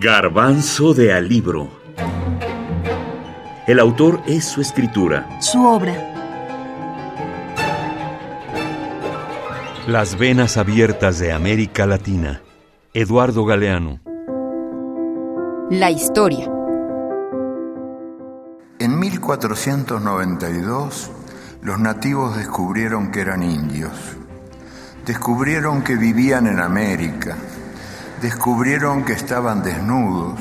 Garbanzo de Alibro. El autor es su escritura. Su obra. Las venas abiertas de América Latina. Eduardo Galeano. La historia. En 1492, los nativos descubrieron que eran indios. Descubrieron que vivían en América descubrieron que estaban desnudos,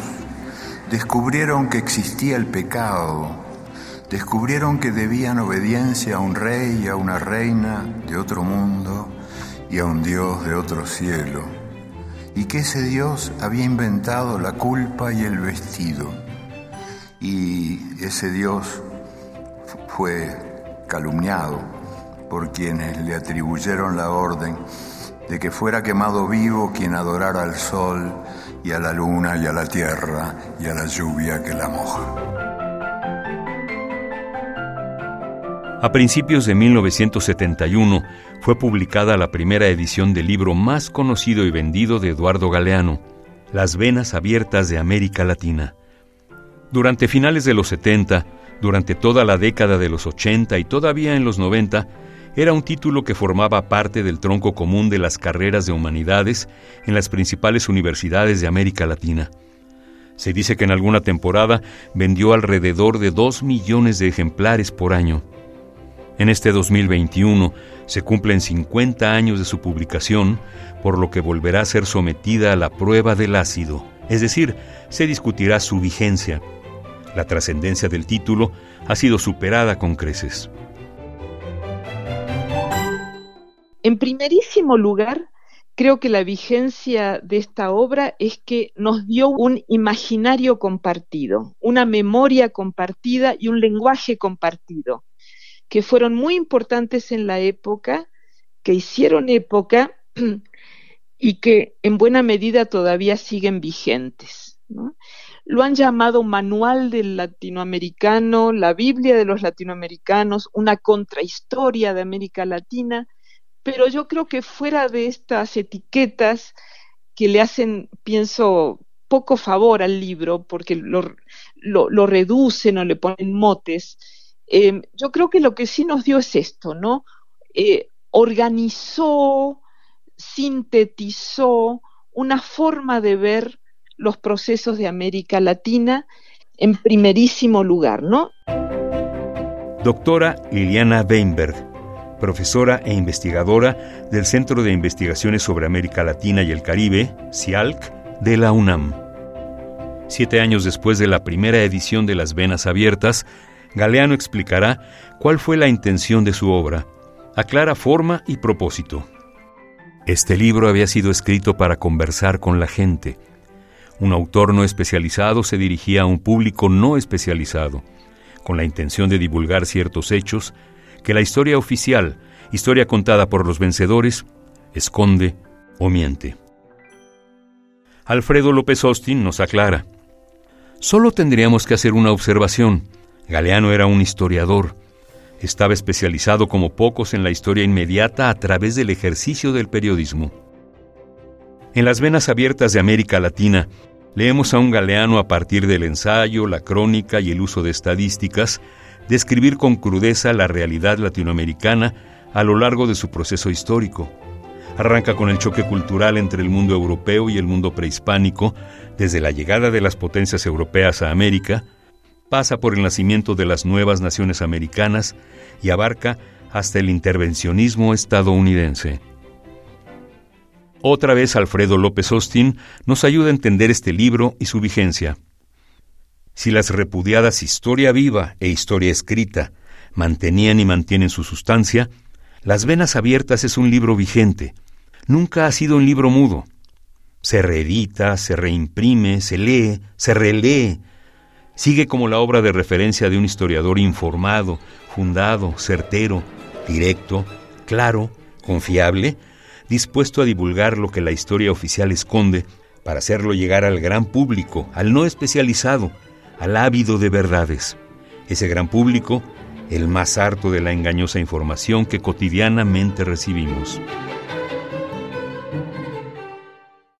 descubrieron que existía el pecado, descubrieron que debían obediencia a un rey y a una reina de otro mundo y a un Dios de otro cielo, y que ese Dios había inventado la culpa y el vestido, y ese Dios fue calumniado por quienes le atribuyeron la orden de que fuera quemado vivo quien adorara al sol y a la luna y a la tierra y a la lluvia que la moja. A principios de 1971 fue publicada la primera edición del libro más conocido y vendido de Eduardo Galeano, Las Venas Abiertas de América Latina. Durante finales de los 70, durante toda la década de los 80 y todavía en los 90, era un título que formaba parte del tronco común de las carreras de humanidades en las principales universidades de América Latina. Se dice que en alguna temporada vendió alrededor de 2 millones de ejemplares por año. En este 2021 se cumplen 50 años de su publicación, por lo que volverá a ser sometida a la prueba del ácido, es decir, se discutirá su vigencia. La trascendencia del título ha sido superada con creces. En primerísimo lugar, creo que la vigencia de esta obra es que nos dio un imaginario compartido, una memoria compartida y un lenguaje compartido, que fueron muy importantes en la época, que hicieron época y que en buena medida todavía siguen vigentes. Lo han llamado Manual del Latinoamericano, la Biblia de los Latinoamericanos, una contrahistoria de América Latina, pero yo creo que fuera de estas etiquetas que le hacen, pienso, poco favor al libro, porque lo, lo, reducen o le ponen motes, eh, yo creo que lo que sí nos dio es esto, ¿no? Eh, organizó, sintetizó una forma de ver los procesos de América Latina en primerísimo lugar, ¿no? Doctora Liliana Weinberg profesora e investigadora del Centro de Investigaciones sobre América Latina y el Caribe, CIALC, de la UNAM. Siete años después de la primera edición de Las Venas Abiertas, Galeano explicará cuál fue la intención de su obra, aclara forma y propósito. Este libro había sido escrito para conversar con la gente. Un autor no especializado se dirigía a un público no especializado, con la intención de divulgar ciertos hechos que la historia oficial, historia contada por los vencedores, esconde o miente. Alfredo López Austin nos aclara. Solo tendríamos que hacer una observación. Galeano era un historiador. Estaba especializado como pocos en la historia inmediata a través del ejercicio del periodismo. En las venas abiertas de América Latina, leemos a un Galeano a partir del ensayo, la crónica y el uso de estadísticas describir con crudeza la realidad latinoamericana a lo largo de su proceso histórico. Arranca con el choque cultural entre el mundo europeo y el mundo prehispánico, desde la llegada de las potencias europeas a América, pasa por el nacimiento de las nuevas naciones americanas y abarca hasta el intervencionismo estadounidense. Otra vez Alfredo López Austin nos ayuda a entender este libro y su vigencia. Si las repudiadas historia viva e historia escrita mantenían y mantienen su sustancia, Las Venas Abiertas es un libro vigente. Nunca ha sido un libro mudo. Se reedita, se reimprime, se lee, se relee. Sigue como la obra de referencia de un historiador informado, fundado, certero, directo, claro, confiable, dispuesto a divulgar lo que la historia oficial esconde para hacerlo llegar al gran público, al no especializado, al ávido de verdades. Ese gran público, el más harto de la engañosa información que cotidianamente recibimos.